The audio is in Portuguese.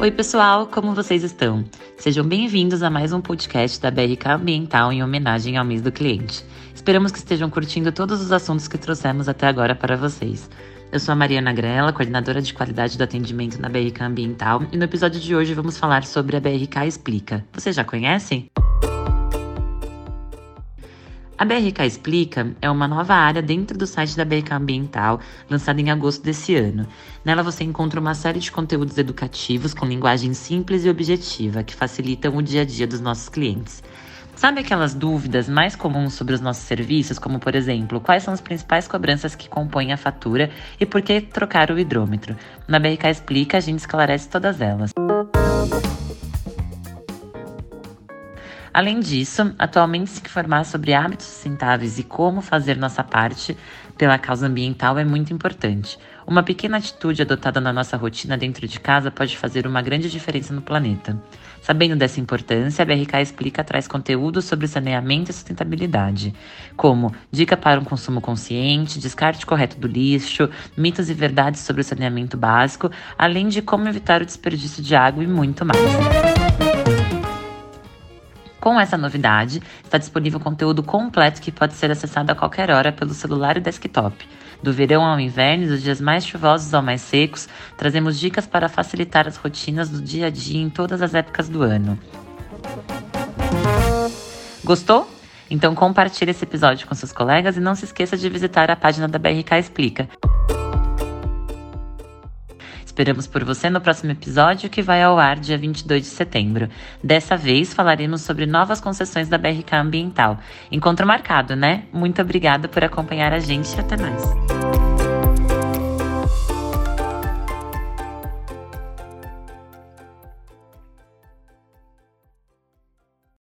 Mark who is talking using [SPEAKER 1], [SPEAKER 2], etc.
[SPEAKER 1] Oi, pessoal, como vocês estão? Sejam bem-vindos a mais um podcast da BRK Ambiental em homenagem ao mês do cliente. Esperamos que estejam curtindo todos os assuntos que trouxemos até agora para vocês. Eu sou a Mariana Grella, coordenadora de qualidade do atendimento na BRK Ambiental, e no episódio de hoje vamos falar sobre a BRK Explica. Vocês já conhecem? A BRK Explica é uma nova área dentro do site da BRK Ambiental, lançada em agosto desse ano. Nela você encontra uma série de conteúdos educativos com linguagem simples e objetiva, que facilitam o dia a dia dos nossos clientes. Sabe aquelas dúvidas mais comuns sobre os nossos serviços, como por exemplo, quais são as principais cobranças que compõem a fatura e por que trocar o hidrômetro? Na BRK Explica a gente esclarece todas elas. Além disso, atualmente se informar sobre hábitos sustentáveis e como fazer nossa parte pela causa ambiental é muito importante. Uma pequena atitude adotada na nossa rotina dentro de casa pode fazer uma grande diferença no planeta. Sabendo dessa importância, a BRK Explica traz conteúdo sobre saneamento e sustentabilidade, como dica para um consumo consciente, descarte correto do lixo, mitos e verdades sobre o saneamento básico, além de como evitar o desperdício de água e muito mais. Com essa novidade, está disponível conteúdo completo que pode ser acessado a qualquer hora pelo celular e desktop. Do verão ao inverno, dos dias mais chuvosos ao mais secos, trazemos dicas para facilitar as rotinas do dia a dia em todas as épocas do ano. Gostou? Então compartilhe esse episódio com seus colegas e não se esqueça de visitar a página da BRK Explica. Esperamos por você no próximo episódio que vai ao ar dia 22 de setembro. Dessa vez falaremos sobre novas concessões da BRK Ambiental. Encontro marcado, né? Muito obrigada por acompanhar a gente e até mais.